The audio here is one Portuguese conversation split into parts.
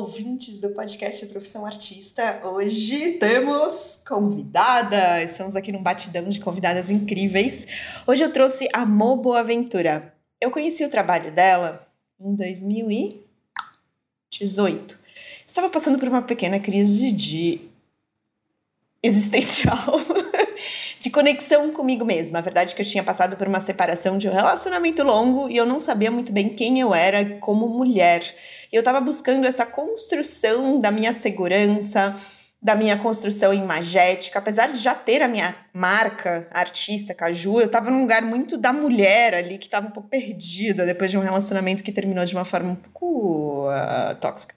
ouvintes do podcast Profissão Artista. Hoje temos convidada. Estamos aqui num batidão de convidadas incríveis. Hoje eu trouxe a Mo Boaventura. Eu conheci o trabalho dela em 2018. Estava passando por uma pequena crise de existencial. De conexão comigo mesma. A verdade é que eu tinha passado por uma separação de um relacionamento longo e eu não sabia muito bem quem eu era como mulher. Eu estava buscando essa construção da minha segurança, da minha construção imagética, apesar de já ter a minha marca artista Caju, eu estava num lugar muito da mulher ali que estava um pouco perdida depois de um relacionamento que terminou de uma forma um pouco uh, tóxica.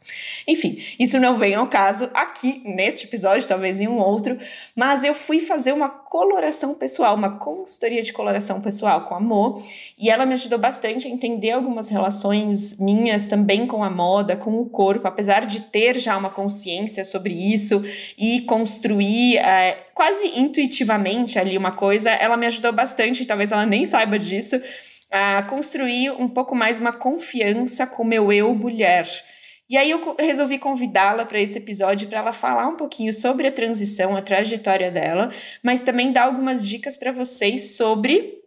Enfim, isso não vem ao caso aqui neste episódio, talvez em um outro, mas eu fui fazer uma coloração pessoal, uma consultoria de coloração pessoal com a Mo, e ela me ajudou bastante a entender algumas relações minhas também com a moda, com o corpo, apesar de ter já uma consciência sobre isso e construir é, quase intuitivamente ali uma coisa, ela me ajudou bastante, talvez ela nem saiba disso, a construir um pouco mais uma confiança com meu eu mulher. E aí eu resolvi convidá-la para esse episódio para ela falar um pouquinho sobre a transição, a trajetória dela, mas também dar algumas dicas para vocês sobre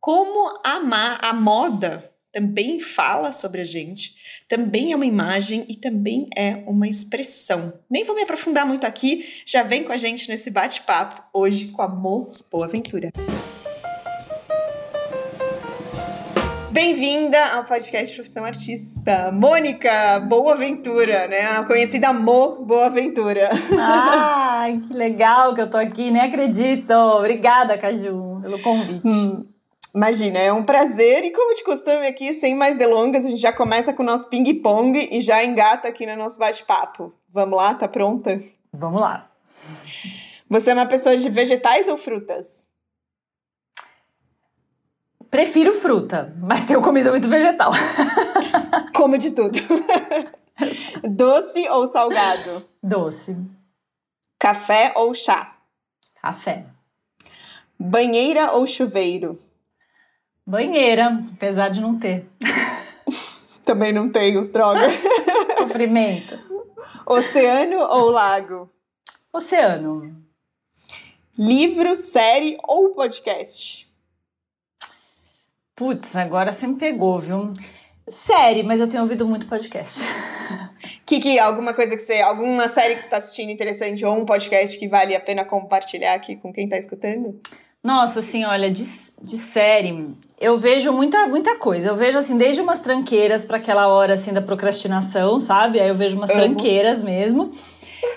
como amar a moda também fala sobre a gente, também é uma imagem e também é uma expressão. Nem vou me aprofundar muito aqui, já vem com a gente nesse bate-papo hoje com a Mo Boaventura. Bem-vinda ao podcast Profissão Artista. Mônica Boaventura, né? A conhecida Mo Boaventura. Ai, que legal que eu tô aqui, nem acredito. Obrigada, Caju, pelo convite. Hum. Imagina, é um prazer e como de costume aqui, sem mais delongas, a gente já começa com o nosso ping-pong e já engata aqui no nosso bate-papo. Vamos lá, tá pronta? Vamos lá. Você é uma pessoa de vegetais ou frutas? Prefiro fruta, mas tenho comido muito vegetal. Como de tudo. Doce ou salgado? Doce. Café ou chá? Café. Banheira ou chuveiro? Banheira, apesar de não ter. Também não tenho, droga. Sofrimento. Oceano ou lago? Oceano. Livro, série ou podcast? Putz, agora você me pegou, viu? Série, mas eu tenho ouvido muito podcast. Kiki, alguma coisa que você. Alguma série que você está assistindo interessante ou um podcast que vale a pena compartilhar aqui com quem está escutando? Nossa, assim, olha, de, de série, eu vejo muita, muita coisa. Eu vejo, assim, desde umas tranqueiras para aquela hora, assim, da procrastinação, sabe? Aí eu vejo umas Amo. tranqueiras mesmo.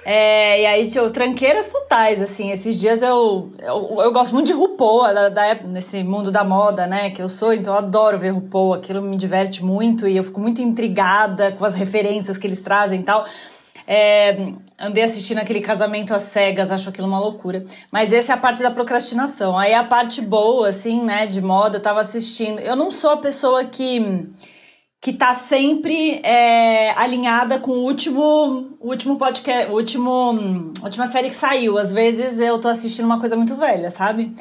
É, e aí, tipo, tranqueiras totais, assim. Esses dias eu, eu, eu gosto muito de RuPaul, da, da, nesse mundo da moda, né, que eu sou. Então eu adoro ver RuPaul, aquilo me diverte muito e eu fico muito intrigada com as referências que eles trazem e tal. É, andei assistindo aquele casamento às cegas, acho aquilo uma loucura. Mas essa é a parte da procrastinação. Aí a parte boa, assim, né, de moda, tava assistindo. Eu não sou a pessoa que que tá sempre é, alinhada com o último, o último podcast, o último, última série que saiu. Às vezes eu tô assistindo uma coisa muito velha, sabe?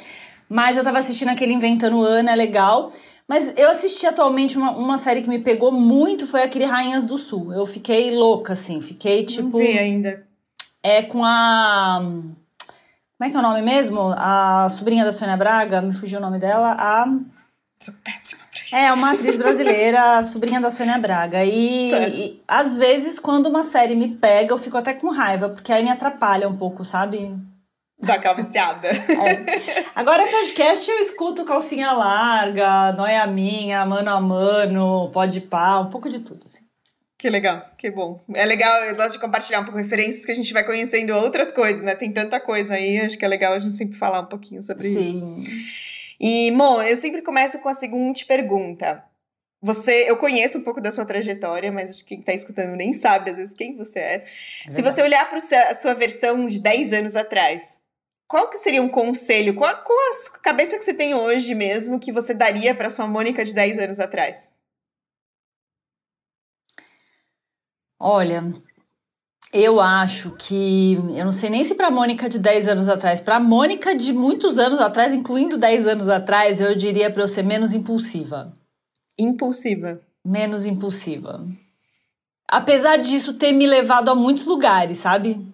Mas eu tava assistindo aquele Inventando Ana, é legal. Mas eu assisti atualmente uma, uma série que me pegou muito, foi aquele Rainhas do Sul. Eu fiquei louca, assim, fiquei tipo. Não vi ainda. É com a. Como é que é o nome mesmo? A sobrinha da Sônia Braga, me fugiu o nome dela. A. Sou péssima pra isso. É, uma atriz brasileira, a sobrinha da Sônia Braga. E, tá. e às vezes, quando uma série me pega, eu fico até com raiva, porque aí me atrapalha um pouco, sabe? Dá aquela viciada. É. Agora, podcast eu escuto calcinha larga, Noia Minha, Mano a Mano, Pode Pá, um pouco de tudo, assim. Que legal, que bom. É legal, eu gosto de compartilhar um pouco referências que a gente vai conhecendo outras coisas, né? Tem tanta coisa aí, acho que é legal a gente sempre falar um pouquinho sobre Sim. isso. E, Mo, eu sempre começo com a seguinte pergunta. Você, eu conheço um pouco da sua trajetória, mas acho que quem está escutando nem sabe, às vezes, quem você é. é Se você olhar para a sua versão de 10 anos atrás, qual que seria um conselho, qual, qual a cabeça que você tem hoje mesmo que você daria para sua Mônica de 10 anos atrás? Olha, eu acho que. Eu não sei nem se para a Mônica de 10 anos atrás, para a Mônica de muitos anos atrás, incluindo 10 anos atrás, eu diria para eu ser menos impulsiva. Impulsiva. Menos impulsiva. apesar disso ter me levado a muitos lugares, sabe?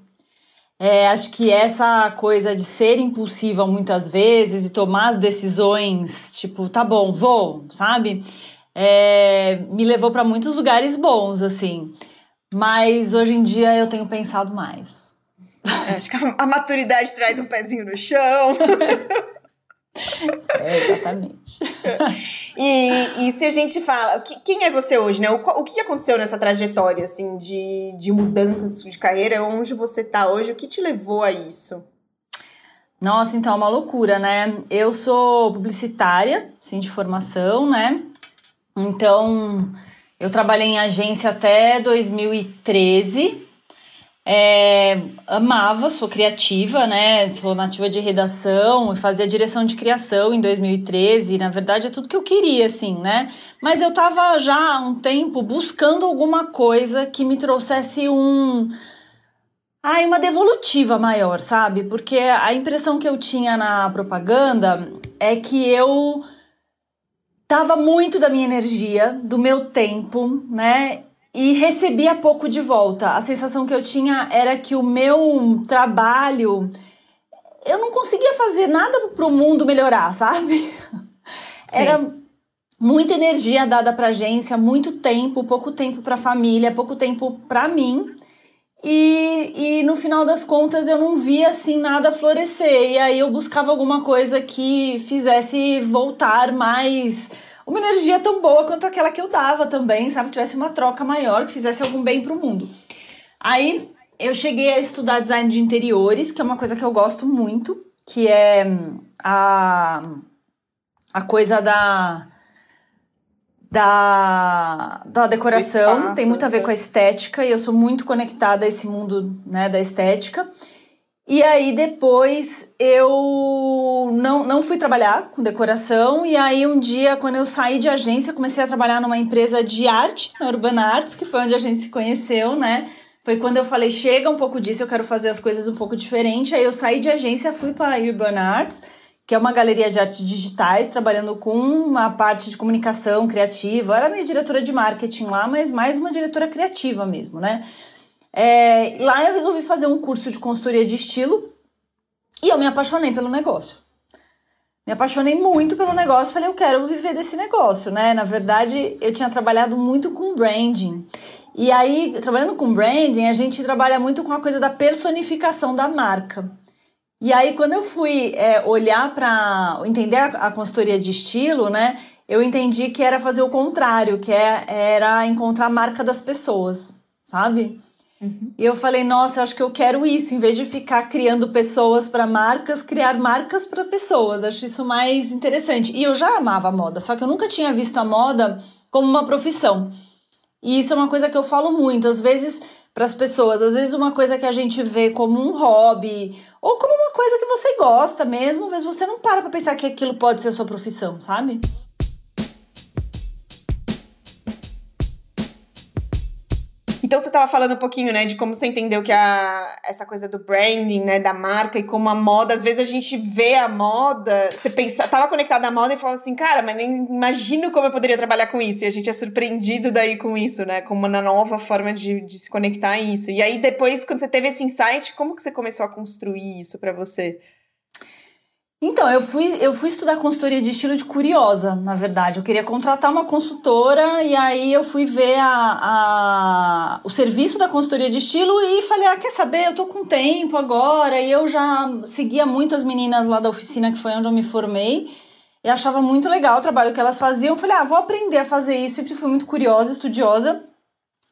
É, acho que essa coisa de ser impulsiva muitas vezes e tomar as decisões, tipo, tá bom, vou, sabe? É, me levou para muitos lugares bons, assim. Mas hoje em dia eu tenho pensado mais. É, acho que a, a maturidade traz um pezinho no chão. É, exatamente. E, e se a gente fala, quem é você hoje, né? O, o que aconteceu nessa trajetória, assim, de, de mudanças de carreira? Onde você está hoje? O que te levou a isso? Nossa, então é uma loucura, né? Eu sou publicitária, sim, de formação, né? Então, eu trabalhei em agência até 2013 é, amava, sou criativa, né? Sou nativa de redação fazia direção de criação em 2013. Na verdade, é tudo que eu queria, assim, né? Mas eu tava já há um tempo buscando alguma coisa que me trouxesse um. Ai, uma devolutiva maior, sabe? Porque a impressão que eu tinha na propaganda é que eu dava muito da minha energia, do meu tempo, né? E recebia pouco de volta. A sensação que eu tinha era que o meu trabalho eu não conseguia fazer nada para o mundo melhorar, sabe? Sim. Era muita energia dada para agência, muito tempo, pouco tempo para família, pouco tempo para mim. E, e no final das contas eu não via assim nada florescer. E aí eu buscava alguma coisa que fizesse voltar mais uma energia tão boa quanto aquela que eu dava também, sabe? Tivesse uma troca maior, que fizesse algum bem pro mundo. Aí eu cheguei a estudar design de interiores, que é uma coisa que eu gosto muito, que é a, a coisa da. Da, da decoração, espaço, tem muito a ver com a estética, e eu sou muito conectada a esse mundo né, da estética. E aí depois eu não, fui trabalhar com decoração e aí um dia quando eu saí de agência comecei a trabalhar numa empresa de arte, na Urban Arts, que foi onde a gente se conheceu, né? Foi quando eu falei, chega um pouco disso, eu quero fazer as coisas um pouco diferente. Aí eu saí de agência, fui para a Urban Arts, que é uma galeria de artes digitais, trabalhando com uma parte de comunicação criativa. Eu era meio diretora de marketing lá, mas mais uma diretora criativa mesmo, né? É, lá eu resolvi fazer um curso de consultoria de estilo e eu me apaixonei pelo negócio. Me apaixonei muito pelo negócio, falei, eu quero viver desse negócio, né? Na verdade, eu tinha trabalhado muito com branding. E aí, trabalhando com branding, a gente trabalha muito com a coisa da personificação da marca. E aí, quando eu fui é, olhar para entender a, a, consultoria de estilo, né, eu entendi que era fazer o contrário, que é, era encontrar a marca das pessoas, sabe? Uhum. E eu falei, nossa, eu acho que eu quero isso, em vez de ficar criando pessoas para marcas, criar marcas para pessoas. Acho isso mais interessante. E eu já amava a moda, só que eu nunca tinha visto a moda como uma profissão. E isso é uma coisa que eu falo muito, às vezes para as pessoas, às vezes uma coisa que a gente vê como um hobby ou como uma coisa que você gosta mesmo, mas você não para para pensar que aquilo pode ser a sua profissão, sabe? Então você estava falando um pouquinho, né, de como você entendeu que a, essa coisa do branding, né, da marca e como a moda, às vezes a gente vê a moda, você pensa, tava conectado à moda e falava assim, cara, mas nem imagino como eu poderia trabalhar com isso. E a gente é surpreendido daí com isso, né, como uma nova forma de, de se conectar a isso. E aí depois, quando você teve esse insight, como que você começou a construir isso para você? Então, eu fui, eu fui estudar consultoria de estilo de curiosa, na verdade. Eu queria contratar uma consultora e aí eu fui ver a, a, o serviço da consultoria de estilo e falei, ah, quer saber, eu tô com tempo agora. E eu já seguia muito as meninas lá da oficina, que foi onde eu me formei. E achava muito legal o trabalho que elas faziam. Eu falei, ah, vou aprender a fazer isso. Sempre fui muito curiosa, estudiosa.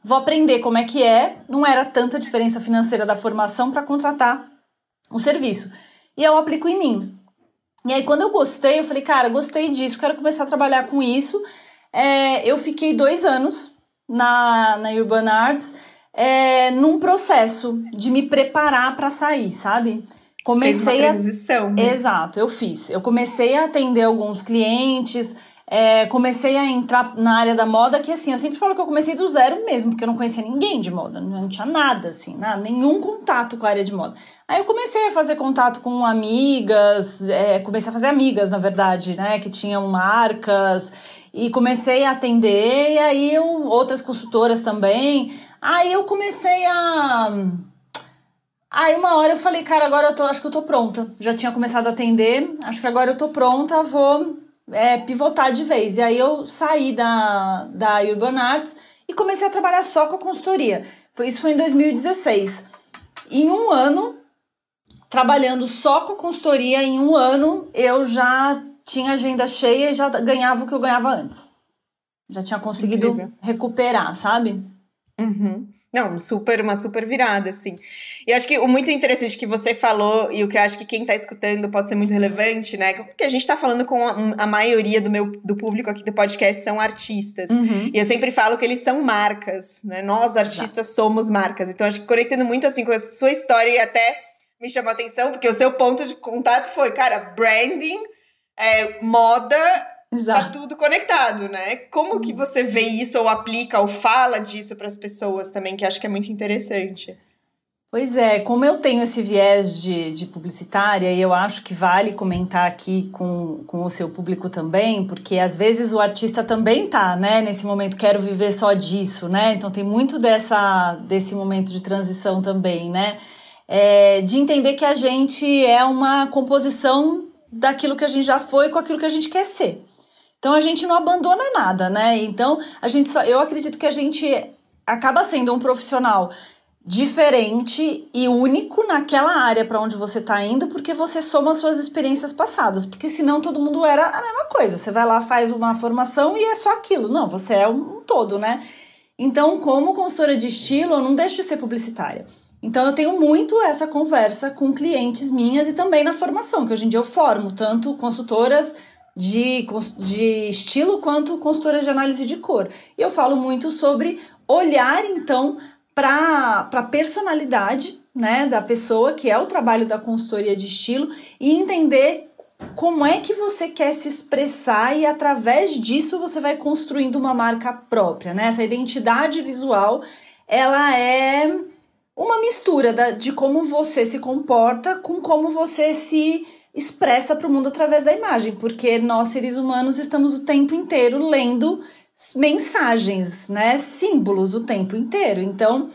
Vou aprender como é que é. Não era tanta diferença financeira da formação para contratar o serviço. E eu aplico em mim. E aí, quando eu gostei, eu falei, cara, gostei disso, quero começar a trabalhar com isso. É, eu fiquei dois anos na, na Urban Arts é, num processo de me preparar para sair, sabe? Comecei Fez uma transição. A... Né? Exato, eu fiz. Eu comecei a atender alguns clientes, é, comecei a entrar na área da moda, que assim, eu sempre falo que eu comecei do zero mesmo, porque eu não conhecia ninguém de moda, não tinha nada, assim, nada, nenhum contato com a área de moda. Aí eu comecei a fazer contato com amigas, é, comecei a fazer amigas, na verdade, né, que tinham marcas, e comecei a atender, e aí eu, outras consultoras também. Aí eu comecei a. Aí uma hora eu falei, cara, agora eu tô, acho que eu tô pronta. Já tinha começado a atender, acho que agora eu tô pronta, vou é, pivotar de vez. E aí eu saí da, da Urban Arts e comecei a trabalhar só com a consultoria. Foi, isso foi em 2016. Em um ano, trabalhando só com a consultoria, em um ano eu já tinha agenda cheia e já ganhava o que eu ganhava antes. Já tinha conseguido Incrível. recuperar, sabe? Uhum. Não, super, uma super virada, assim. E acho que o muito interessante que você falou, e o que eu acho que quem está escutando pode ser muito relevante, né? Porque a gente está falando com a, a, maioria do meu do público aqui do podcast são artistas. Uhum. E eu sempre falo que eles são marcas, né? Nós, artistas, Exato. somos marcas. Então, acho que conectando muito assim com a sua história e até me chamou a atenção, porque o seu ponto de contato foi, cara, branding, é, moda Tá Exato. Tá tudo conectado, né? Como que você vê isso ou aplica ou fala disso para as pessoas também, que acho que é muito interessante. Pois é, como eu tenho esse viés de, de publicitária, e eu acho que vale comentar aqui com, com o seu público também, porque às vezes o artista também tá, né, nesse momento, quero viver só disso, né? Então tem muito dessa, desse momento de transição também, né? É, de entender que a gente é uma composição daquilo que a gente já foi com aquilo que a gente quer ser. Então a gente não abandona nada, né? Então a gente só, eu acredito que a gente acaba sendo um profissional diferente e único naquela área para onde você está indo, porque você soma suas experiências passadas, porque senão todo mundo era a mesma coisa. Você vai lá, faz uma formação e é só aquilo. Não, você é um, todo, né? Então, como consultora de estilo, eu não deixo de ser publicitária. Então, eu tenho muito essa conversa com clientes minhas e também na formação, que hoje em dia eu formo tanto consultoras de, de estilo quanto consultora de análise de cor. E eu falo muito sobre olhar, então, para a personalidade né, da pessoa, que é o trabalho da consultoria de estilo, e entender como é que você quer se expressar e através disso você vai construindo uma marca própria, né? Essa identidade visual, ela é uma mistura da, de como você se comporta com como você se expressa para o mundo através da imagem, porque nós seres humanos estamos o tempo inteiro lendo mensagens, né, símbolos o tempo inteiro. Então,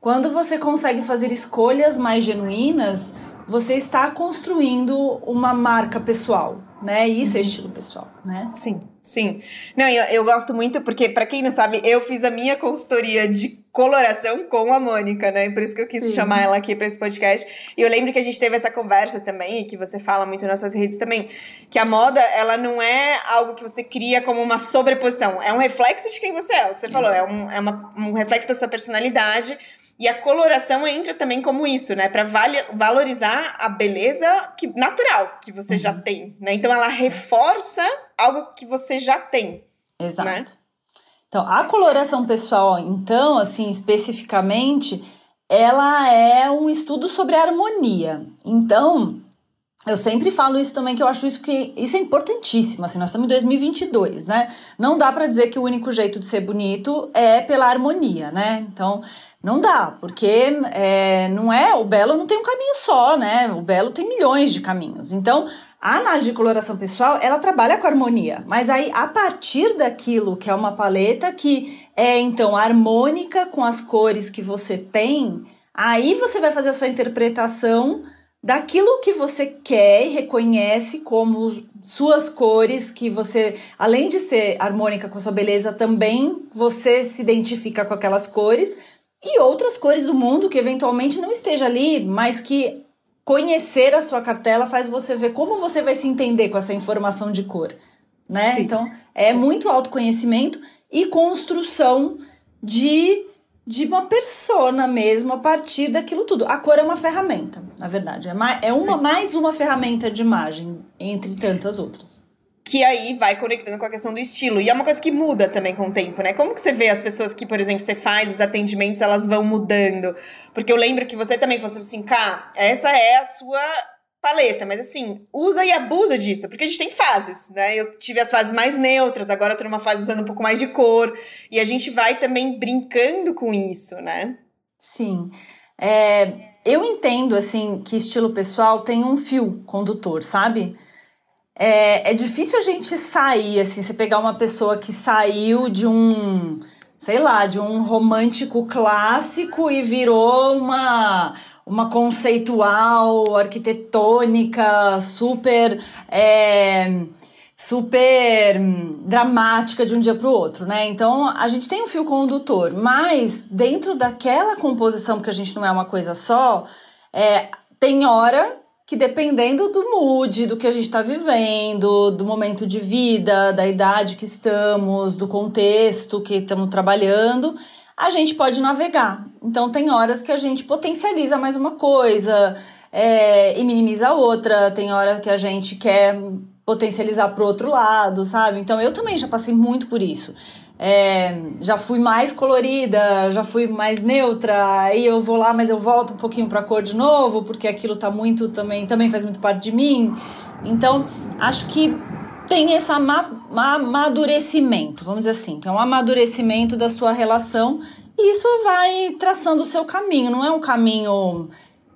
quando você consegue fazer escolhas mais genuínas, você está construindo uma marca pessoal, né? Isso é estilo pessoal, né? Sim, sim. Não, eu, eu gosto muito porque, para quem não sabe, eu fiz a minha consultoria de coloração com a Mônica, né? Por isso que eu quis sim. chamar ela aqui para esse podcast. E eu lembro que a gente teve essa conversa também, que você fala muito nas suas redes também, que a moda, ela não é algo que você cria como uma sobreposição, é um reflexo de quem você é, o que você falou, é um, é uma, um reflexo da sua personalidade e a coloração entra também como isso, né? Para valorizar a beleza que, natural que você uhum. já tem, né? Então ela reforça algo que você já tem. Exato. Né? Então, a coloração pessoal, então, assim, especificamente, ela é um estudo sobre harmonia. Então, eu sempre falo isso também, que eu acho isso que isso é importantíssimo, assim, nós estamos em 2022, né? Não dá para dizer que o único jeito de ser bonito é pela harmonia, né? Então, não dá, porque é, não é, o belo não tem um caminho só, né? O belo tem milhões de caminhos. Então, a análise de coloração pessoal, ela trabalha com harmonia, mas aí a partir daquilo que é uma paleta que é então harmônica com as cores que você tem, aí você vai fazer a sua interpretação daquilo que você quer e reconhece como suas cores, que você, além de ser harmônica com a sua beleza, também você se identifica com aquelas cores e outras cores do mundo que eventualmente não esteja ali, mas que conhecer a sua cartela faz você ver como você vai se entender com essa informação de cor, né? Sim, então, é sim. muito autoconhecimento e construção de de uma persona mesmo a partir daquilo tudo. A cor é uma ferramenta, na verdade. É, mais, é uma, mais uma ferramenta de imagem, entre tantas outras. Que aí vai conectando com a questão do estilo. E é uma coisa que muda também com o tempo, né? Como que você vê as pessoas que, por exemplo, você faz os atendimentos, elas vão mudando? Porque eu lembro que você também falou assim, cá, essa é a sua paleta, mas assim, usa e abusa disso, porque a gente tem fases, né? Eu tive as fases mais neutras, agora eu tô numa fase usando um pouco mais de cor, e a gente vai também brincando com isso, né? Sim. É, eu entendo, assim, que estilo pessoal tem um fio condutor, sabe? É, é difícil a gente sair, assim, você pegar uma pessoa que saiu de um sei lá, de um romântico clássico e virou uma uma conceitual, arquitetônica, super é, super dramática de um dia para o outro, né? Então a gente tem um fio condutor, mas dentro daquela composição, porque a gente não é uma coisa só, é, tem hora que dependendo do mood, do que a gente está vivendo, do momento de vida, da idade que estamos, do contexto que estamos trabalhando, a gente pode navegar. Então tem horas que a gente potencializa mais uma coisa é, e minimiza outra, tem hora que a gente quer potencializar para o outro lado, sabe? Então eu também já passei muito por isso. É, já fui mais colorida, já fui mais neutra, aí eu vou lá, mas eu volto um pouquinho para a cor de novo, porque aquilo tá muito também, também faz muito parte de mim. Então, acho que tem esse amadurecimento, vamos dizer assim, que é um amadurecimento da sua relação, e isso vai traçando o seu caminho, não é um caminho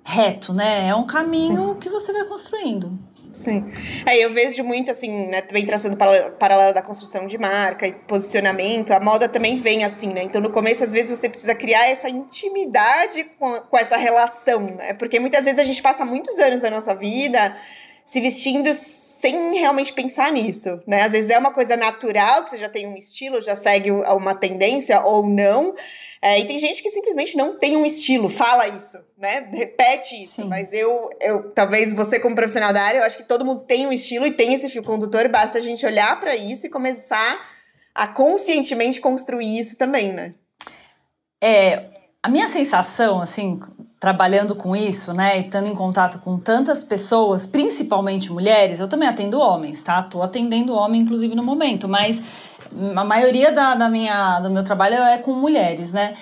reto, né? É um caminho Sim. que você vai construindo. Sim. Aí eu vejo muito, assim, né, também traçando paralelo da construção de marca e posicionamento, a moda também vem assim, né? Então, no começo, às vezes, você precisa criar essa intimidade com, com essa relação, né? Porque muitas vezes a gente passa muitos anos da nossa vida se vestindo sem realmente pensar nisso, né? Às vezes é uma coisa natural, que você já tem um estilo, já segue uma tendência ou não. É, e tem gente que simplesmente não tem um estilo, fala isso, né? Repete isso. Sim. Mas eu, eu, talvez você como profissional da área, eu acho que todo mundo tem um estilo e tem esse fio condutor, basta a gente olhar para isso e começar a conscientemente construir isso também, né? É, a minha sensação, assim, trabalhando com isso, né, e estando em contato com tantas pessoas, principalmente mulheres, eu também atendo homens, tá? Tô atendendo homem, inclusive, no momento, mas a maioria da, da minha, do meu trabalho é com mulheres, né?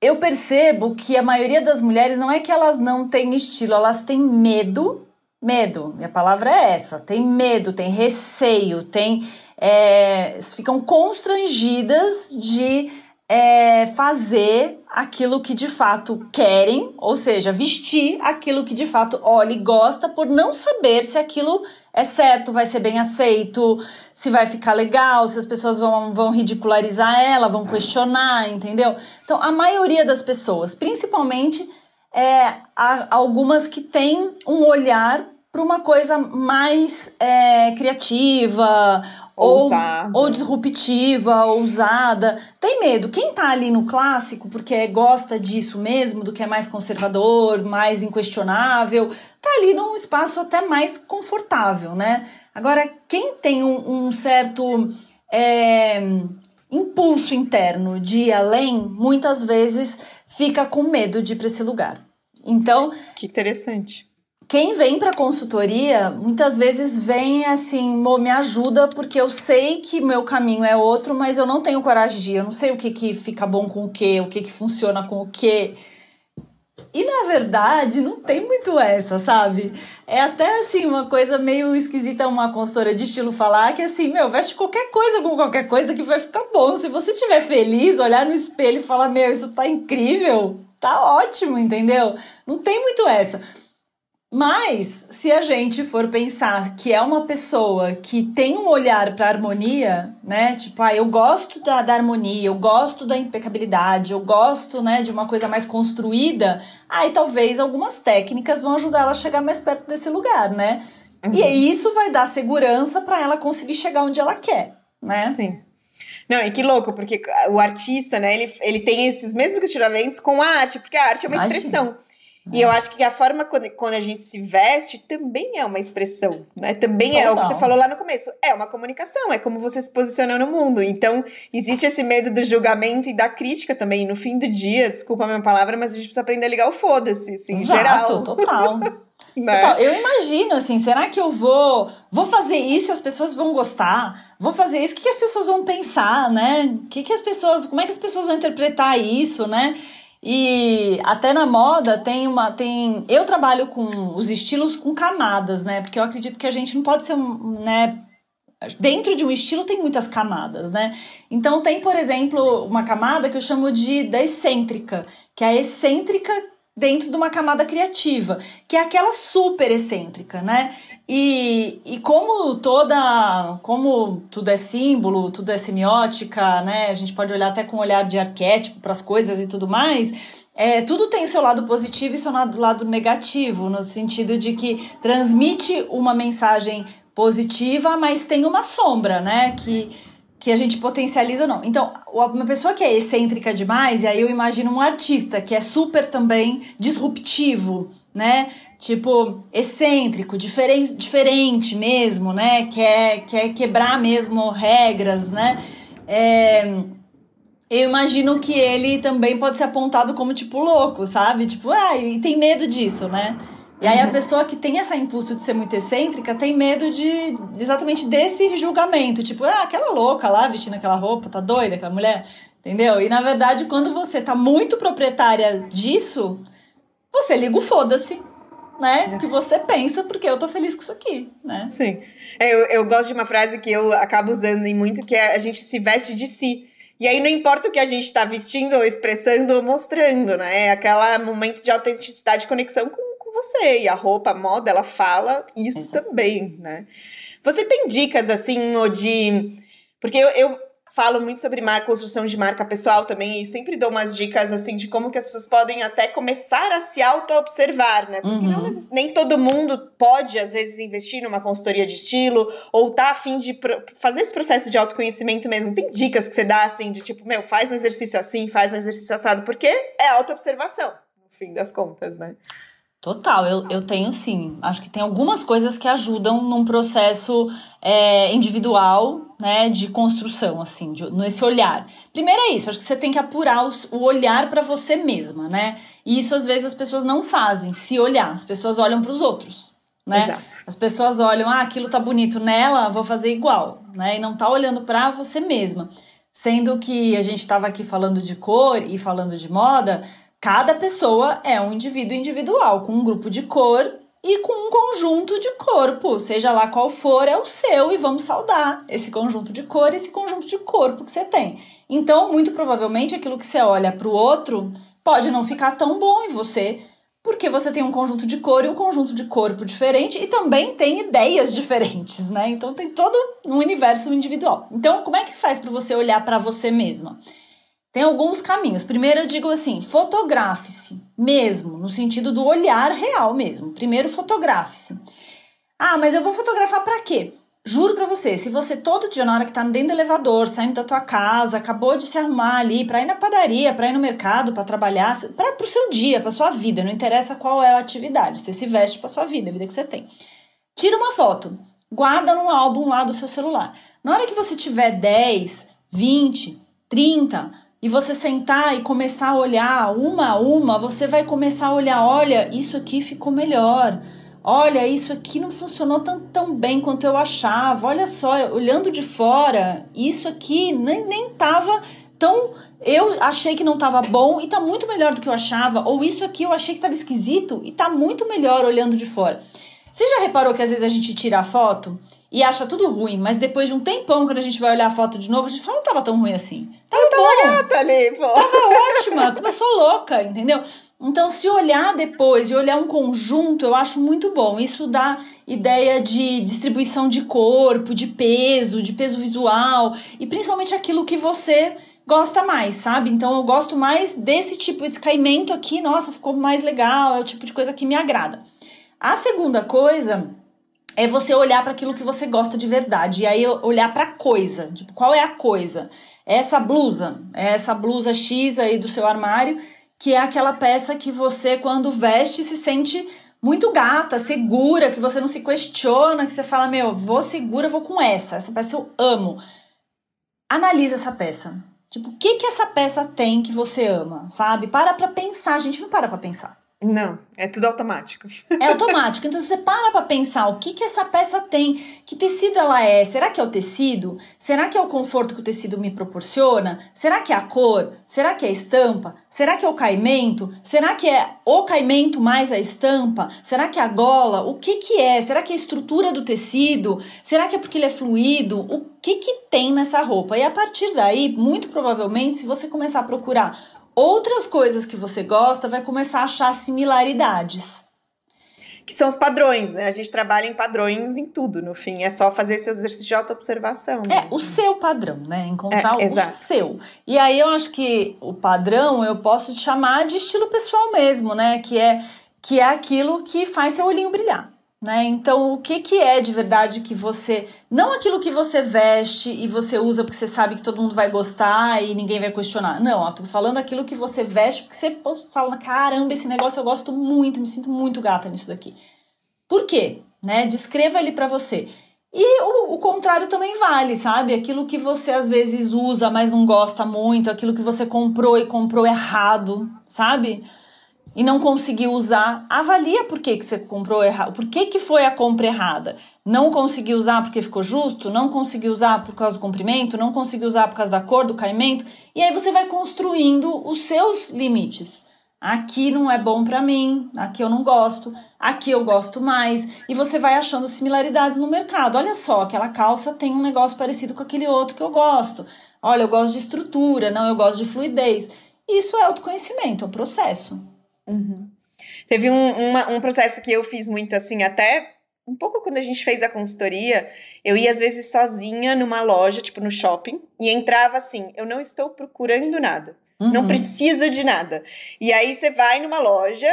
Eu percebo que a maioria das mulheres não é que elas não têm estilo, elas têm medo, medo, minha palavra é essa, tem medo, tem receio, tem. É, ficam constrangidas de é, fazer aquilo que de fato querem, ou seja, vestir aquilo que de fato olha e gosta, por não saber se aquilo é certo, vai ser bem aceito, se vai ficar legal, se as pessoas vão, vão ridicularizar ela, vão questionar, entendeu? Então, a maioria das pessoas, principalmente é, algumas que têm um olhar para uma coisa mais é, criativa ou, ou disruptiva, ousada. Tem medo. Quem tá ali no clássico porque gosta disso mesmo, do que é mais conservador, mais inquestionável, tá ali num espaço até mais confortável, né? Agora, quem tem um, um certo é, impulso interno de ir além, muitas vezes fica com medo de ir para esse lugar. Então. Que interessante quem vem para consultoria muitas vezes vem assim, me ajuda porque eu sei que meu caminho é outro, mas eu não tenho coragem de ir, eu não sei o que, que fica bom com o que, o que, que funciona com o que. E na verdade, não tem muito essa, sabe? É até assim uma coisa meio esquisita uma consultora de estilo falar que assim, meu, veste qualquer coisa com qualquer coisa que vai ficar bom. Se você estiver feliz, olhar no espelho e falar, meu, isso tá incrível, tá ótimo, entendeu? Não tem muito essa. Mas, se a gente for pensar que é uma pessoa que tem um olhar para harmonia, né? Tipo, ah, eu gosto da, da, harmonia, eu gosto da impecabilidade, eu gosto, né, de uma coisa mais construída, aí talvez algumas técnicas vão ajudar ela a chegar mais perto desse lugar, né? Uhum. E isso vai dar segurança para ela conseguir chegar onde ela quer, né? Sim. Não, e que louco, porque o artista, né, ele, ele tem esses mesmos questionamentos com a arte, porque a arte é uma Imagina. expressão. E eu acho que a forma quando, quando a gente se veste também é uma expressão, né? Também Total. é o que você falou lá no começo. É uma comunicação, é como você se posiciona no mundo. Então, existe esse medo do julgamento e da crítica também. No fim do dia, desculpa a minha palavra, mas a gente precisa aprender a ligar o foda-se, assim, Exato, em geral. Total. né? Total. Eu imagino, assim, será que eu vou vou fazer isso e as pessoas vão gostar? Vou fazer isso, o que, que as pessoas vão pensar, né? O que, que as pessoas, como é que as pessoas vão interpretar isso, né? E até na moda tem uma. tem Eu trabalho com os estilos com camadas, né? Porque eu acredito que a gente não pode ser um. Né, dentro de um estilo tem muitas camadas, né? Então tem, por exemplo, uma camada que eu chamo de da excêntrica, que é a excêntrica dentro de uma camada criativa, que é aquela super excêntrica, né? E, e como toda, como tudo é símbolo, tudo é semiótica, né? A gente pode olhar até com um olhar de arquétipo para as coisas e tudo mais. É, tudo tem seu lado positivo e seu lado, lado negativo, no sentido de que transmite uma mensagem positiva, mas tem uma sombra, né? Que que a gente potencializa ou não. Então, uma pessoa que é excêntrica demais, e aí eu imagino um artista que é super também disruptivo, né? Tipo, excêntrico, diferente, diferente mesmo, né? Quer, quer quebrar mesmo regras, né? É, eu imagino que ele também pode ser apontado como, tipo, louco, sabe? Tipo, ah, e tem medo disso, né? E aí a pessoa que tem esse impulso de ser muito excêntrica tem medo de exatamente desse julgamento, tipo, ah, aquela louca lá vestindo aquela roupa, tá doida aquela mulher, entendeu? E na verdade, quando você tá muito proprietária disso, você liga o foda-se, né? É. Que você pensa, porque eu tô feliz com isso aqui, né? Sim. É, eu, eu gosto de uma frase que eu acabo usando em muito, que é a gente se veste de si. E aí não importa o que a gente está vestindo, ou expressando, ou mostrando, né? É aquele momento de autenticidade e conexão com com você. E a roupa, a moda, ela fala isso Exato. também, né? Você tem dicas, assim, ou de... Porque eu, eu falo muito sobre marca, construção de marca pessoal também, e sempre dou umas dicas, assim, de como que as pessoas podem até começar a se auto-observar, né? Porque uhum. não, nem todo mundo pode, às vezes, investir numa consultoria de estilo, ou tá afim de fazer esse processo de autoconhecimento mesmo. Tem dicas que você dá, assim, de tipo, meu, faz um exercício assim, faz um exercício assado, porque é auto-observação, no fim das contas, né? Total, eu, eu tenho sim. Acho que tem algumas coisas que ajudam num processo é, individual, né, de construção, assim, de, nesse olhar. Primeiro é isso, acho que você tem que apurar os, o olhar para você mesma, né? E isso às vezes as pessoas não fazem, se olhar, as pessoas olham para os outros. Né? Exato. As pessoas olham, ah, aquilo tá bonito nela, vou fazer igual, né? E não tá olhando para você mesma. Sendo que a gente estava aqui falando de cor e falando de moda, Cada pessoa é um indivíduo individual, com um grupo de cor e com um conjunto de corpo, seja lá qual for, é o seu e vamos saudar esse conjunto de cor, esse conjunto de corpo que você tem. Então, muito provavelmente, aquilo que você olha para o outro pode não ficar tão bom em você, porque você tem um conjunto de cor e um conjunto de corpo diferente e também tem ideias diferentes, né? Então tem todo um universo individual. Então, como é que faz para você olhar para você mesma? Tem alguns caminhos. Primeiro, eu digo assim: fotografe-se mesmo, no sentido do olhar real mesmo. Primeiro, fotografe-se. Ah, mas eu vou fotografar para quê? Juro para você, se você todo dia, na hora que tá dentro do elevador, saindo da tua casa, acabou de se arrumar ali para ir na padaria, para ir no mercado, para trabalhar, para pro seu dia, para sua vida, não interessa qual é a atividade, você se veste para sua vida, a vida que você tem. Tira uma foto, guarda num álbum lá do seu celular. Na hora que você tiver 10, 20, 30, e você sentar e começar a olhar uma a uma, você vai começar a olhar, olha, isso aqui ficou melhor. Olha, isso aqui não funcionou tão, tão bem quanto eu achava. Olha só, olhando de fora, isso aqui nem, nem tava tão. Eu achei que não tava bom e tá muito melhor do que eu achava. Ou isso aqui eu achei que tava esquisito e tá muito melhor olhando de fora. Você já reparou que às vezes a gente tira a foto e acha tudo ruim, mas depois de um tempão, quando a gente vai olhar a foto de novo, a gente fala, não tava tão ruim assim. Tava, eu tava gata ali, pô. Tava ótima, começou louca, entendeu? Então, se olhar depois e olhar um conjunto, eu acho muito bom. Isso dá ideia de distribuição de corpo, de peso, de peso visual e principalmente aquilo que você gosta mais, sabe? Então, eu gosto mais desse tipo de caimento aqui. Nossa, ficou mais legal, é o tipo de coisa que me agrada. A segunda coisa é você olhar para aquilo que você gosta de verdade. E aí olhar para coisa. Tipo, qual é a coisa? É essa blusa, é essa blusa X aí do seu armário, que é aquela peça que você, quando veste, se sente muito gata, segura, que você não se questiona, que você fala, meu, vou segura, vou com essa. Essa peça eu amo. Analisa essa peça. Tipo, o que que essa peça tem que você ama, sabe? Para pra pensar. A gente não para pra pensar. Não, é tudo automático. É automático. Então, você para para pensar o que, que essa peça tem, que tecido ela é, será que é o tecido? Será que é o conforto que o tecido me proporciona? Será que é a cor? Será que é a estampa? Será que é o caimento? Será que é o caimento mais a estampa? Será que é a gola? O que que é? Será que é a estrutura do tecido? Será que é porque ele é fluido? O que que tem nessa roupa? E a partir daí, muito provavelmente, se você começar a procurar outras coisas que você gosta, vai começar a achar similaridades que são os padrões, né? A gente trabalha em padrões em tudo, no fim. É só fazer esse exercício de autoobservação. É, o seu padrão, né? Encontrar é, o exato. seu. E aí eu acho que o padrão eu posso chamar de estilo pessoal mesmo, né? Que é, que é aquilo que faz seu olhinho brilhar. Né? Então, o que, que é de verdade que você. Não aquilo que você veste e você usa porque você sabe que todo mundo vai gostar e ninguém vai questionar. Não, eu tô falando aquilo que você veste porque você fala: caramba, esse negócio eu gosto muito, me sinto muito gata nisso daqui. Por quê? Né? Descreva ele para você. E o, o, contrário também vale, sabe? Aquilo que você às vezes usa, mas não gosta muito, aquilo que você comprou e comprou errado, sabe? E não conseguiu usar, avalia por que, que você comprou errado, por que, que foi a compra errada. Não conseguiu usar porque ficou justo, não conseguiu usar por causa do comprimento, não conseguiu usar por causa da cor, do caimento, e aí você vai construindo os seus limites. Aqui não é bom para mim, aqui eu não gosto, aqui eu gosto mais, e você vai achando similaridades no mercado. Olha só, aquela calça tem um negócio parecido com aquele outro que eu gosto. Olha, eu gosto de estrutura, não, eu gosto de fluidez. Isso é autoconhecimento, é um processo. Uhum. Teve um, uma, um processo que eu fiz muito assim, até um pouco quando a gente fez a consultoria, eu ia às vezes sozinha numa loja, tipo no shopping, e entrava assim: eu não estou procurando nada, uhum. não preciso de nada. E aí você vai numa loja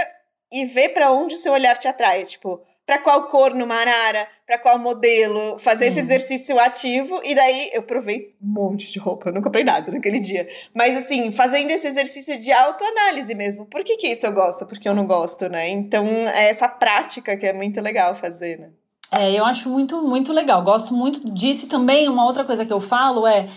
e vê para onde o seu olhar te atrai, tipo, para qual cor no Marara, para qual modelo, fazer Sim. esse exercício ativo. E daí eu provei um monte de roupa, eu não comprei nada naquele dia. Mas assim, fazendo esse exercício de autoanálise mesmo. Por que, que isso eu gosto? Porque eu não gosto, né? Então é essa prática que é muito legal fazer, né? É, eu acho muito, muito legal. Gosto muito disso. E também uma outra coisa que eu falo é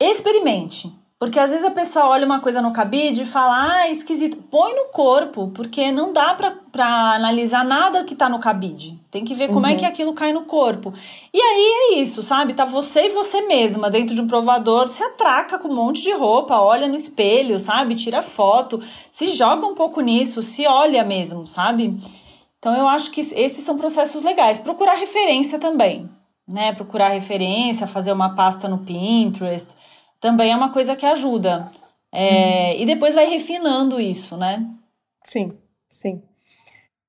experimente. Porque às vezes a pessoa olha uma coisa no cabide e fala, ah, esquisito. Põe no corpo, porque não dá pra analisar nada que tá no cabide. Tem que ver como uhum. é que uhum. aquilo cai no corpo. E aí é isso, sabe? Tá você e você mesma dentro de um provador, se atraca com um monte de roupa, olha no espelho, sabe? Tira foto, se joga um pouco nisso, se olha mesmo, sabe? Então eu acho que esses são processos legais. Procurar referência também, né? Procurar referência, fazer uma pasta no Pinterest também é uma coisa que ajuda. É, uhum. E depois vai refinando isso, né? Sim, sim.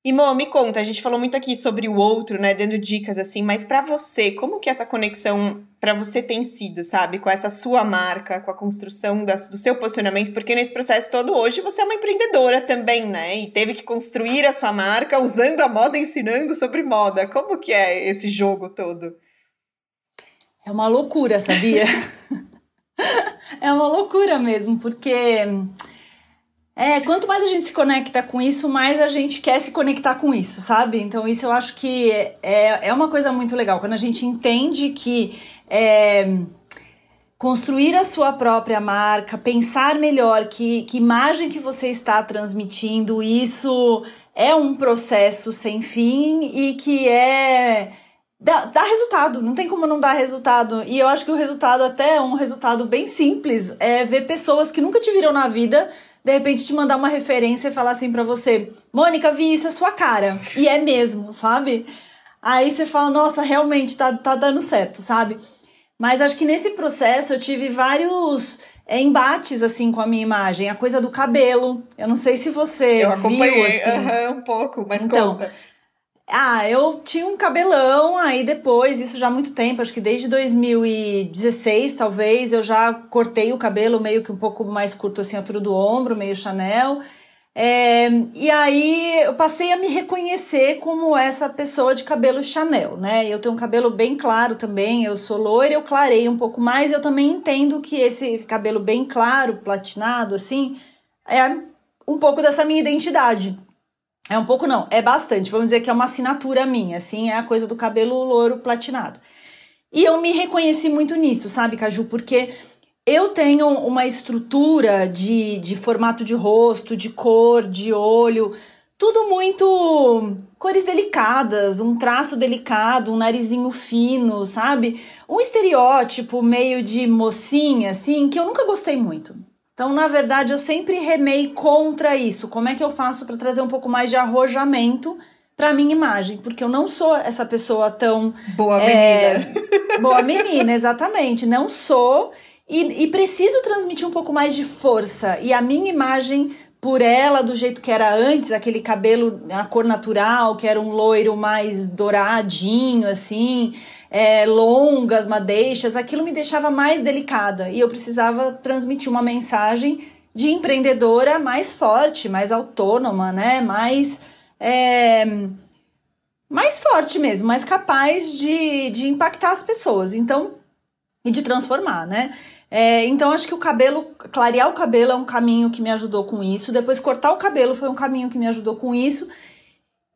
E Mo, me conta, a gente falou muito aqui sobre o outro, né, dando dicas assim, mas para você, como que essa conexão para você tem sido, sabe, com essa sua marca, com a construção das, do seu posicionamento, porque nesse processo todo hoje você é uma empreendedora também, né, e teve que construir a sua marca usando a moda, ensinando sobre moda. Como que é esse jogo todo? É uma loucura, sabia? é uma loucura mesmo, porque é, quanto mais a gente se conecta com isso, mais a gente quer se conectar com isso, sabe? Então, isso eu acho que é, é uma coisa muito legal. Quando a gente entende que é, construir a sua própria marca, pensar melhor que, que imagem que você está transmitindo, isso é um processo sem fim e que é dá, dá resultado, não tem como não dar resultado. E eu acho que o resultado, até é um resultado bem simples, é ver pessoas que nunca te viram na vida, de repente te mandar uma referência e falar assim para você: Mônica, vi isso, é sua cara. E é mesmo, sabe? Aí você fala: nossa, realmente tá, tá dando certo, sabe? Mas acho que nesse processo eu tive vários é, embates assim com a minha imagem. A coisa do cabelo. Eu não sei se você eu acompanhei, viu, assim. um pouco, mas então, conta. Ah, eu tinha um cabelão, aí depois, isso já há muito tempo, acho que desde 2016, talvez, eu já cortei o cabelo meio que um pouco mais curto, assim, altura do ombro, meio Chanel. É, e aí eu passei a me reconhecer como essa pessoa de cabelo Chanel, né? Eu tenho um cabelo bem claro também, eu sou loira, eu clarei um pouco mais, eu também entendo que esse cabelo bem claro, platinado, assim, é um pouco dessa minha identidade. É um pouco não, é bastante. Vamos dizer que é uma assinatura minha, assim, é a coisa do cabelo louro platinado. E eu me reconheci muito nisso, sabe, Caju? Porque eu tenho uma estrutura de, de formato de rosto, de cor, de olho, tudo muito cores delicadas, um traço delicado, um narizinho fino, sabe? Um estereótipo meio de mocinha, assim, que eu nunca gostei muito. Então, na verdade, eu sempre remei contra isso. Como é que eu faço para trazer um pouco mais de arrojamento para minha imagem? Porque eu não sou essa pessoa tão boa é, menina. boa menina, exatamente. Não sou. e, e preciso transmitir um pouco mais de força. E a minha imagem por ela do jeito que era antes, aquele cabelo, a cor natural, que era um loiro mais douradinho, assim, é, longas, madeixas, aquilo me deixava mais delicada e eu precisava transmitir uma mensagem de empreendedora mais forte, mais autônoma, né? Mais. É, mais forte mesmo, mais capaz de, de impactar as pessoas. Então, e de transformar, né? É, então acho que o cabelo, clarear o cabelo é um caminho que me ajudou com isso. Depois cortar o cabelo foi um caminho que me ajudou com isso.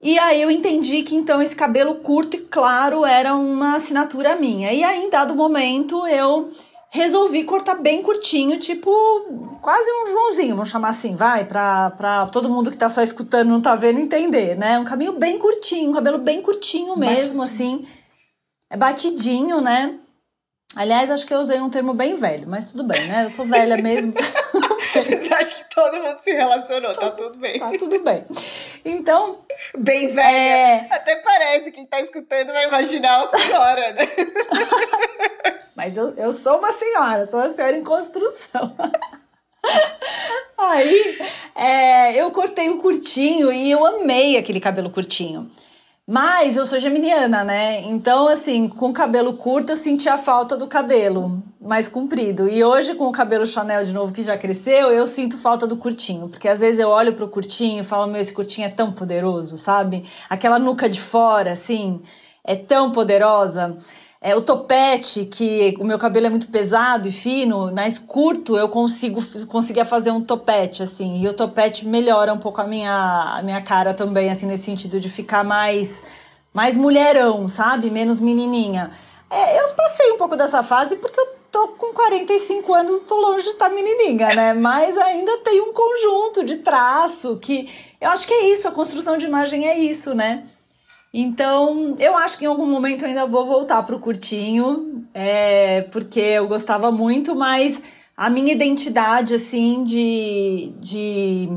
E aí eu entendi que então esse cabelo curto e claro era uma assinatura minha. E aí, em dado momento, eu resolvi cortar bem curtinho, tipo, quase um Joãozinho, vamos chamar assim, vai, pra, pra todo mundo que tá só escutando não tá vendo entender, né? Um caminho bem curtinho, um cabelo bem curtinho mesmo, batidinho. assim. É batidinho, né? Aliás, acho que eu usei um termo bem velho, mas tudo bem, né? Eu sou velha mesmo. Mas acho que todo mundo se relacionou, tá tudo bem. Tá tudo bem. Então. Bem velha. É... Até parece que quem tá escutando vai imaginar uma senhora, né? Mas eu, eu sou uma senhora, sou uma senhora em construção. Aí é, eu cortei o curtinho e eu amei aquele cabelo curtinho. Mas eu sou geminiana, né? Então, assim, com cabelo curto eu senti a falta do cabelo mais comprido. E hoje, com o cabelo Chanel de novo que já cresceu, eu sinto falta do curtinho. Porque às vezes eu olho pro curtinho e falo, meu, esse curtinho é tão poderoso, sabe? Aquela nuca de fora, assim, é tão poderosa. É, o topete, que o meu cabelo é muito pesado e fino, mais curto eu consigo conseguia fazer um topete, assim. E o topete melhora um pouco a minha, a minha cara também, assim, nesse sentido de ficar mais, mais mulherão, sabe? Menos menininha. É, eu passei um pouco dessa fase porque eu tô com 45 anos, tô longe de estar tá menininha, né? Mas ainda tem um conjunto de traço que eu acho que é isso, a construção de imagem é isso, né? Então, eu acho que em algum momento eu ainda vou voltar pro curtinho, é, porque eu gostava muito, mas a minha identidade, assim, de, de,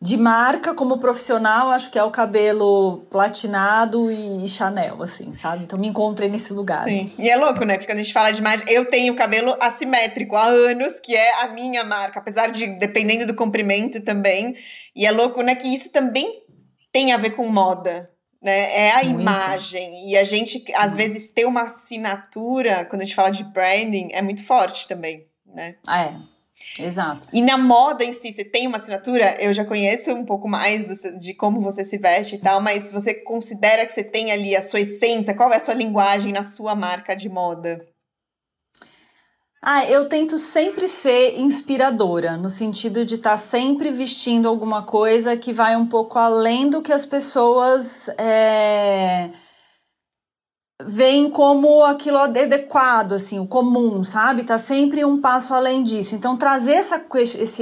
de marca como profissional, acho que é o cabelo platinado e Chanel, assim, sabe? Então, me encontrei nesse lugar. Sim, e é louco, né? Porque quando a gente fala de imagem, eu tenho cabelo assimétrico há anos, que é a minha marca, apesar de, dependendo do comprimento também. E é louco, né? Que isso também tem a ver com moda né? É a muito. imagem. E a gente, às vezes, ter uma assinatura, quando a gente fala de branding, é muito forte também, né? Ah, é. Exato. E na moda em si, você tem uma assinatura? Eu já conheço um pouco mais do, de como você se veste e tal, mas você considera que você tem ali a sua essência? Qual é a sua linguagem na sua marca de moda? Ah, eu tento sempre ser inspiradora, no sentido de estar tá sempre vestindo alguma coisa que vai um pouco além do que as pessoas é, veem como aquilo adequado, assim, o comum, sabe? Tá sempre um passo além disso. Então, trazer essa,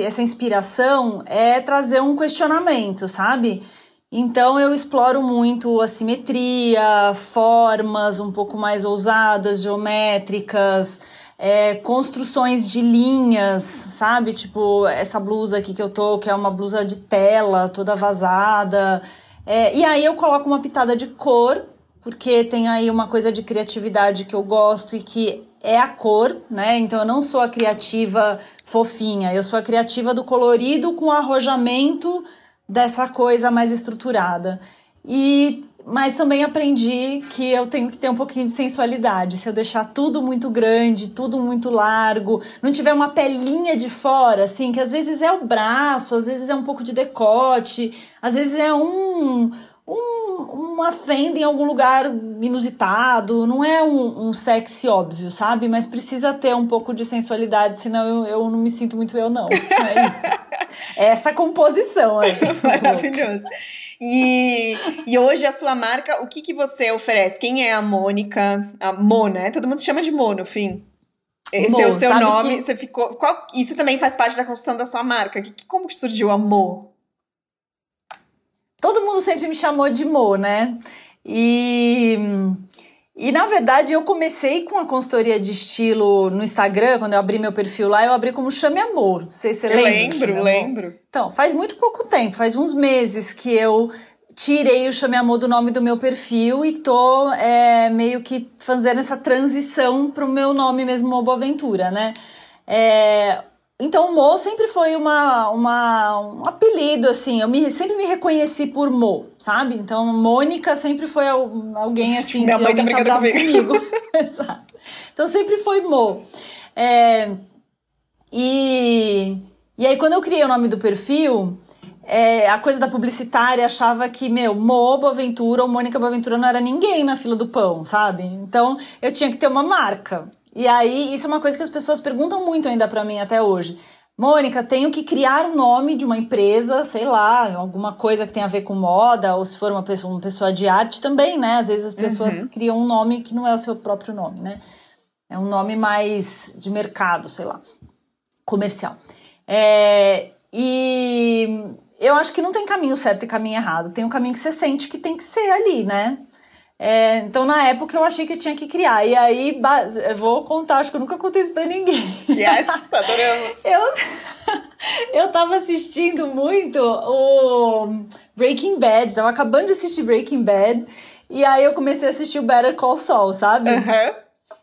essa inspiração é trazer um questionamento, sabe? Então eu exploro muito a simetria, formas um pouco mais ousadas, geométricas, é, construções de linhas, sabe? Tipo, essa blusa aqui que eu tô, que é uma blusa de tela, toda vazada. É, e aí eu coloco uma pitada de cor, porque tem aí uma coisa de criatividade que eu gosto e que é a cor, né? Então eu não sou a criativa fofinha, eu sou a criativa do colorido com arrojamento dessa coisa mais estruturada. E mas também aprendi que eu tenho que ter um pouquinho de sensualidade. Se eu deixar tudo muito grande, tudo muito largo, não tiver uma pelinha de fora, assim, que às vezes é o braço, às vezes é um pouco de decote, às vezes é um, um uma fenda em algum lugar inusitado, não é um, um sexy óbvio, sabe? Mas precisa ter um pouco de sensualidade, senão eu, eu não me sinto muito eu, não. É isso. É essa composição aí. Maravilhoso. E, e hoje a sua marca, o que, que você oferece? Quem é a Mônica? A Mo, né? Todo mundo chama de Mo no fim. Esse Mo, é o seu nome. Que... Você ficou. Qual, isso também faz parte da construção da sua marca. Que, como que surgiu a Mo? Todo mundo sempre me chamou de Mo, né? E e na verdade eu comecei com a consultoria de estilo no Instagram, quando eu abri meu perfil lá, eu abri como Chame Amor. Não sei se você eu lembra. Lembro, lembro. Então, faz muito pouco tempo, faz uns meses que eu tirei o Chame Amor do nome do meu perfil e tô é, meio que fazendo essa transição pro meu nome mesmo, Boaventura, né? É, então, Mo sempre foi uma, uma, um apelido, assim. Eu me, sempre me reconheci por Mo, sabe? Então, Mônica sempre foi alguém assim. Minha mãe tá brincando tá comigo. comigo. Exato. Então, sempre foi Mo. É, e, e aí, quando eu criei o nome do perfil, é, a coisa da publicitária achava que, meu, Mo Boaventura ou Mônica Boaventura não era ninguém na fila do pão, sabe? Então, eu tinha que ter uma marca. E aí, isso é uma coisa que as pessoas perguntam muito ainda para mim até hoje. Mônica, tenho que criar um nome de uma empresa, sei lá, alguma coisa que tenha a ver com moda, ou se for uma pessoa, uma pessoa de arte também, né? Às vezes as pessoas uhum. criam um nome que não é o seu próprio nome, né? É um nome mais de mercado, sei lá, comercial. É, e eu acho que não tem caminho certo e caminho errado. Tem um caminho que você sente que tem que ser ali, né? É, então, na época, eu achei que eu tinha que criar. E aí, vou contar, acho que eu nunca contei isso pra ninguém. Yes, adoramos! eu, eu tava assistindo muito o Breaking Bad, tava acabando de assistir Breaking Bad. E aí, eu comecei a assistir o Better Call Saul, sabe? Uhum.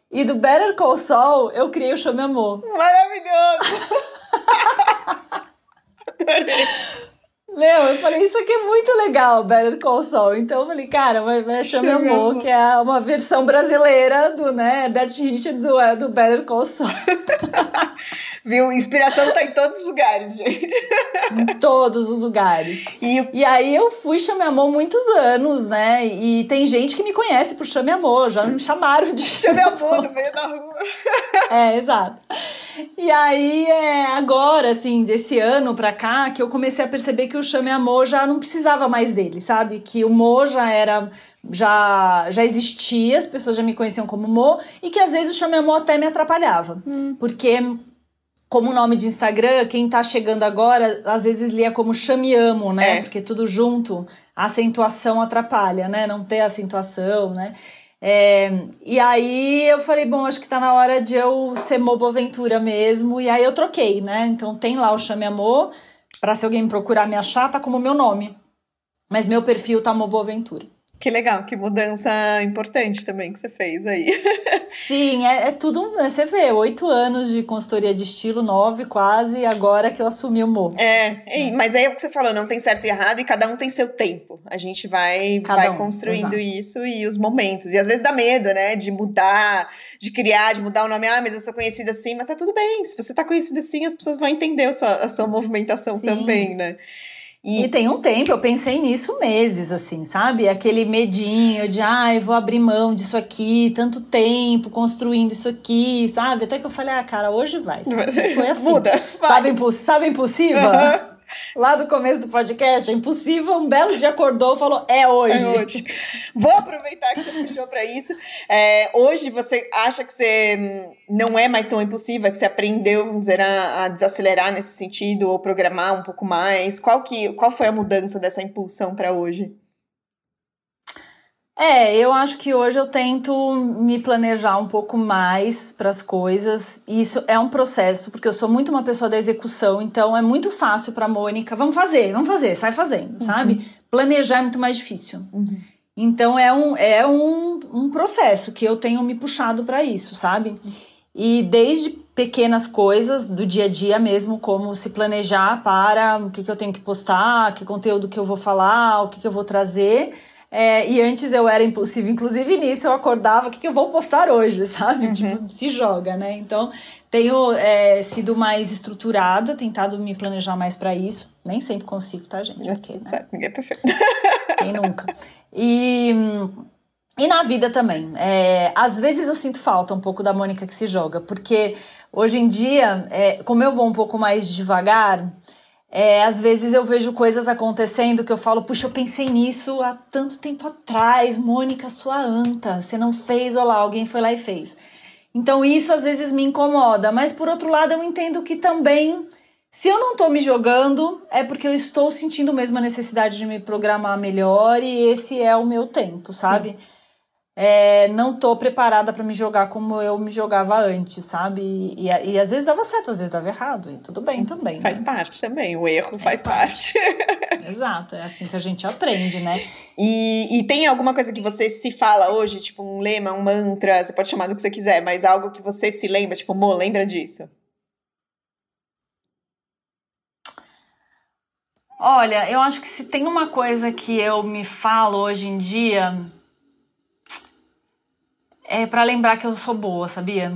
E do Better Call Saul, eu criei o Show Me Amor. Maravilhoso! Adorei! Meu, eu falei, isso aqui é muito legal, Better Call Saul. Então eu falei, cara, vai, vai Chame Amor, que é uma versão brasileira do, né, Dead Hit do, é, do Better Call Saul. Viu? Inspiração tá em todos os lugares, gente. Em todos os lugares. E, e aí eu fui Chame Amor muitos anos, né? E tem gente que me conhece por Chame Amor, já me chamaram de Chame Amor no meio da rua. É, exato. E aí, é, agora, assim, desse ano pra cá, que eu comecei a perceber que o Chame Amor já não precisava mais dele, sabe? Que o Mo já era. Já, já existia, as pessoas já me conheciam como Mo, e que às vezes o Chame Amor até me atrapalhava. Hum. Porque como nome de Instagram, quem tá chegando agora, às vezes lia como chame amo, né? É. Porque tudo junto, a acentuação atrapalha, né? Não ter acentuação, né? É, e aí eu falei, bom, acho que tá na hora de eu ser Moboventura mesmo. E aí eu troquei, né? Então tem lá o Chame Amor, para se alguém procurar me achar, tá como meu nome. Mas meu perfil tá Moboventura. Que legal, que mudança importante também que você fez aí. Sim, é, é tudo, você vê, oito anos de consultoria de estilo, nove quase, agora que eu assumi o Mo. É, é, mas aí é o que você falou, não tem certo e errado e cada um tem seu tempo. A gente vai, vai um, construindo exato. isso e os momentos. E às vezes dá medo, né, de mudar, de criar, de mudar o nome. Ah, mas eu sou conhecida assim, mas tá tudo bem. Se você tá conhecida assim, as pessoas vão entender a sua, a sua movimentação Sim. também, né? E... e... tem um tempo, eu pensei nisso meses, assim, sabe? Aquele medinho de, ai, ah, vou abrir mão disso aqui, tanto tempo construindo isso aqui, sabe? Até que eu falei, ah, cara, hoje vai. Foi assim. Muda, vai. Sabe, imposs sabe impossível? Uhum lá do começo do podcast, é impossível. Um belo dia acordou e falou: é hoje. É hoje. Vou aproveitar que você puxou para isso. É, hoje você acha que você hum, não é mais tão impulsiva, que você aprendeu, vamos dizer, a, a, desacelerar nesse sentido, ou programar um pouco mais? Qual, que, qual foi a mudança dessa impulsão para hoje? É, eu acho que hoje eu tento me planejar um pouco mais para as coisas. Isso é um processo, porque eu sou muito uma pessoa da execução, então é muito fácil para Mônica, vamos fazer, vamos fazer, sai fazendo, uhum. sabe? Planejar é muito mais difícil. Uhum. Então é um, é um, um processo que eu tenho me puxado para isso, sabe? E desde pequenas coisas do dia a dia mesmo, como se planejar para o que, que eu tenho que postar, que conteúdo que eu vou falar, o que, que eu vou trazer é, e antes eu era impulsiva, inclusive nisso eu acordava, o que, que eu vou postar hoje, sabe? Uhum. Tipo, se joga, né? Então, tenho é, sido mais estruturada, tentado me planejar mais para isso. Nem sempre consigo, tá, gente? É Porque, né? certo, ninguém é perfeito. Quem nunca? E, e na vida também. É, às vezes eu sinto falta um pouco da Mônica que se joga, porque hoje em dia, é, como eu vou um pouco mais devagar é, às vezes eu vejo coisas acontecendo que eu falo, puxa, eu pensei nisso há tanto tempo atrás, Mônica, sua anta, você não fez, olha lá, alguém foi lá e fez. Então isso às vezes me incomoda, mas por outro lado eu entendo que também, se eu não tô me jogando, é porque eu estou sentindo mesmo a necessidade de me programar melhor e esse é o meu tempo, sabe? Sim é, não tô preparada para me jogar como eu me jogava antes, sabe? E, e, e, às vezes dava certo, às vezes dava errado, e tudo bem também. Faz né? parte também, o erro faz, faz parte. parte. Exato, é assim que a gente aprende, né? E, e tem alguma coisa que você se fala hoje, tipo um lema, um mantra, você pode chamar do que você quiser, mas algo que você se lembra, tipo, Mo, lembra disso? Olha, eu acho que se tem uma coisa que eu me falo hoje em dia é para lembrar que eu sou boa, sabia?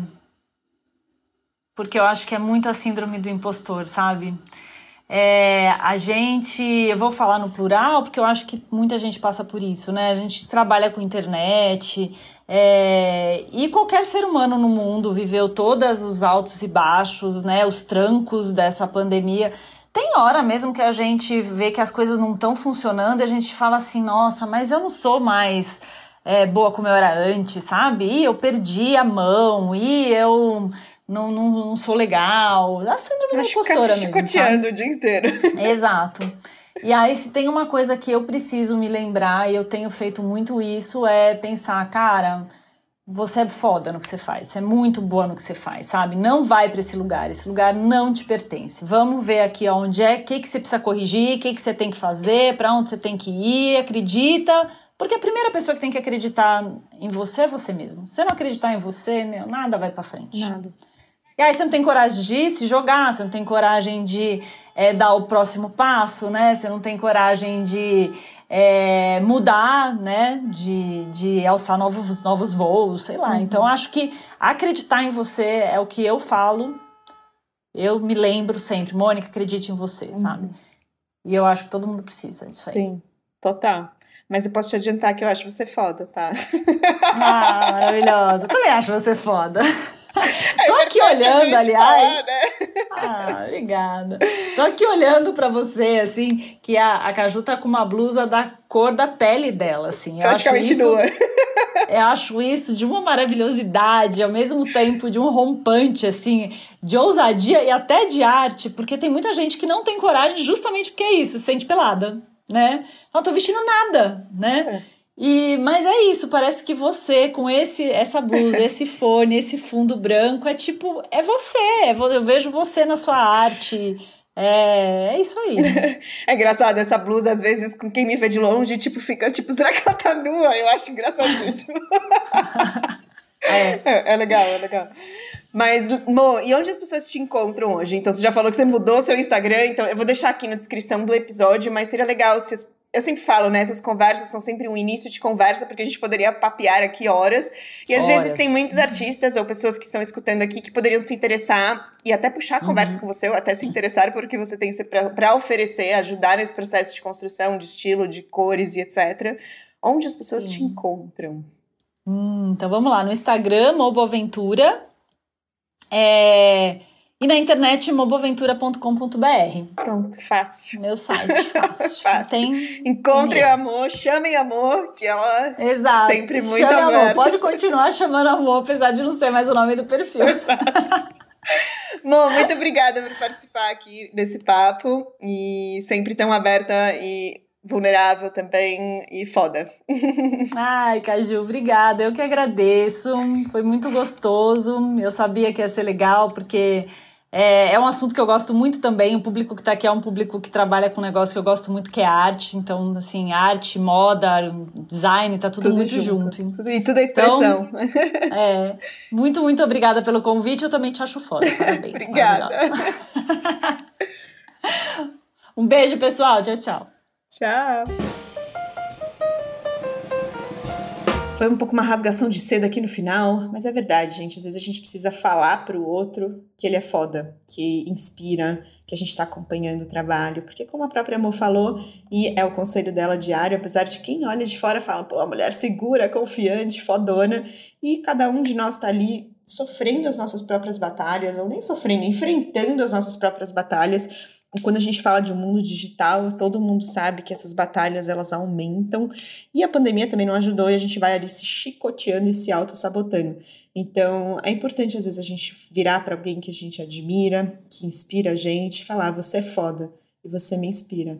Porque eu acho que é muito a síndrome do impostor, sabe? É, a gente, eu vou falar no plural, porque eu acho que muita gente passa por isso, né? A gente trabalha com internet é, e qualquer ser humano no mundo viveu todos os altos e baixos, né? Os trancos dessa pandemia. Tem hora mesmo que a gente vê que as coisas não estão funcionando e a gente fala assim, nossa, mas eu não sou mais é, boa como eu era antes, sabe? E eu perdi a mão, e eu não, não, não sou legal. A síndrome da impostora mesmo, chicoteando o dia inteiro. Exato. E aí, se tem uma coisa que eu preciso me lembrar, e eu tenho feito muito isso, é pensar, cara, você é foda no que você faz, você é muito boa no que você faz, sabe? Não vai para esse lugar, esse lugar não te pertence. Vamos ver aqui onde é, o que, que você precisa corrigir, o que, que você tem que fazer, para onde você tem que ir, acredita, porque a primeira pessoa que tem que acreditar em você é você mesmo. Se você não acreditar em você, meu, nada vai para frente. Nada. E aí você não tem coragem de se jogar, você não tem coragem de é, dar o próximo passo, né? Você não tem coragem de é, mudar, né? De, de alçar novos, novos voos, sei lá. Uhum. Então acho que acreditar em você é o que eu falo. Eu me lembro sempre, Mônica, acredite em você, uhum. sabe? E eu acho que todo mundo precisa disso aí. Sim, total. Mas eu posso te adiantar que eu acho você foda, tá? Ah, maravilhosa. Eu também acho você foda. É Tô aqui olhando, aliás. Falar, né? Ah, obrigada. Tô aqui olhando para você, assim, que a, a Caju tá com uma blusa da cor da pele dela, assim. Praticamente isso, nua. Eu acho isso de uma maravilhosidade, ao mesmo tempo de um rompante, assim, de ousadia e até de arte, porque tem muita gente que não tem coragem justamente porque é isso, se sente pelada, né? Não tô vestindo nada, né? É. E, mas é isso, parece que você, com esse, essa blusa, esse fone, esse fundo branco, é tipo, é você. É eu vejo você na sua arte. É, é isso aí. É engraçado essa blusa, às vezes, com quem me vê de longe, tipo, fica tipo, será que ela tá nua? Eu acho engraçadíssimo. é. é. É, legal, é legal. Mas, Mo, e onde as pessoas te encontram hoje? Então, você já falou que você mudou seu Instagram, então eu vou deixar aqui na descrição do episódio, mas seria legal se as eu sempre falo, né? Essas conversas são sempre um início de conversa, porque a gente poderia papear aqui horas. E às horas. vezes tem muitos artistas ou pessoas que estão escutando aqui que poderiam se interessar e até puxar a conversa uhum. com você, ou até se interessar porque você tem para oferecer, ajudar nesse processo de construção, de estilo, de cores e etc. Onde as pessoas Sim. te encontram? Hum, então vamos lá, no Instagram, Moboaventura. É e na internet, moboventura.com.br. Pronto, fácil. Meu site, fácil. fácil. Tem Encontrem o amor, chamem amor, que ela Exato. sempre muito Chame amor. Pode continuar chamando amor, apesar de não ser mais o nome do perfil. Exato. Mo, muito obrigada por participar aqui nesse papo e sempre tão aberta e vulnerável também e foda. Ai, Caju, obrigada. Eu que agradeço. Foi muito gostoso. Eu sabia que ia ser legal, porque é, é um assunto que eu gosto muito também. O público que está aqui é um público que trabalha com um negócio que eu gosto muito, que é arte. Então, assim, arte, moda, design, tá tudo, tudo muito junto. junto. Tudo, e tudo é expressão. Então, é, muito, muito obrigada pelo convite. Eu também te acho foda. Parabéns. obrigada. um beijo, pessoal. Tchau, tchau. Tchau. Foi um pouco uma rasgação de seda aqui no final, mas é verdade, gente. Às vezes a gente precisa falar para o outro que ele é foda, que inspira, que a gente está acompanhando o trabalho. Porque, como a própria Amor falou, e é o conselho dela diário, apesar de quem olha de fora fala, pô, a mulher segura, confiante, fodona, e cada um de nós está ali sofrendo as nossas próprias batalhas, ou nem sofrendo, enfrentando as nossas próprias batalhas quando a gente fala de um mundo digital, todo mundo sabe que essas batalhas elas aumentam e a pandemia também não ajudou e a gente vai ali se chicoteando e se auto-sabotando. Então, é importante às vezes a gente virar para alguém que a gente admira, que inspira a gente, falar: você é foda e você me inspira.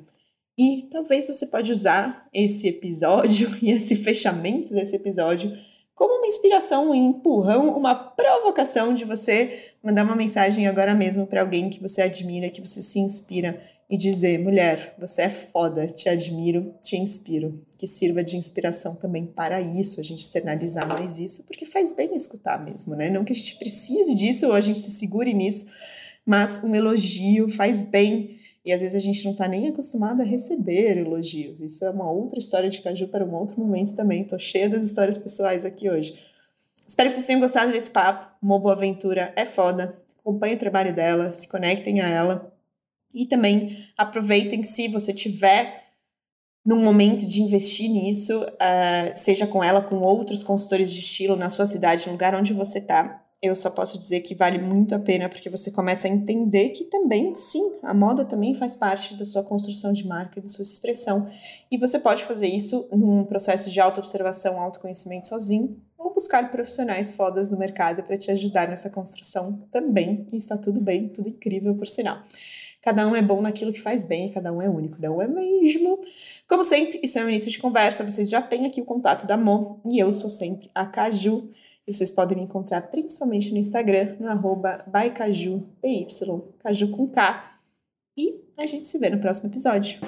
E talvez você pode usar esse episódio e esse fechamento desse episódio como uma inspiração, um empurrão, uma provocação de você mandar uma mensagem agora mesmo para alguém que você admira, que você se inspira e dizer: mulher, você é foda, te admiro, te inspiro. Que sirva de inspiração também para isso, a gente externalizar mais isso, porque faz bem escutar mesmo, né? Não que a gente precise disso ou a gente se segure nisso, mas um elogio faz bem E às vezes a gente não está nem acostumado a receber elogios. Isso é uma outra história de caju para um outro momento também. Tô cheia das histórias pessoais aqui hoje. Espero que vocês tenham gostado desse papo. Uma boa aventura é foda. Acompanhe o trabalho dela, se conectem a ela. E também aproveitem se você tiver num momento de investir nisso, uh, seja com ela, com outros consultores de estilo na sua cidade, no lugar onde você está eu só posso dizer que vale muito a pena porque você começa a entender que também, sim, a moda também faz parte da sua construção de marca, da sua expressão. E você pode fazer isso num processo de auto-observação, autoconhecimento sozinho, ou buscar profissionais fodas no mercado para te ajudar nessa construção também. E está tudo bem, tudo incrível, por sinal. Cada um é bom naquilo que faz bem, cada um é único, não é mesmo? Como sempre, isso é um início de conversa, vocês já têm aqui o contato da Mo, e eu sou sempre a Caju. Vocês podem me encontrar principalmente no Instagram, no arroba bycaju, caju com K. E a gente se vê no próximo episódio.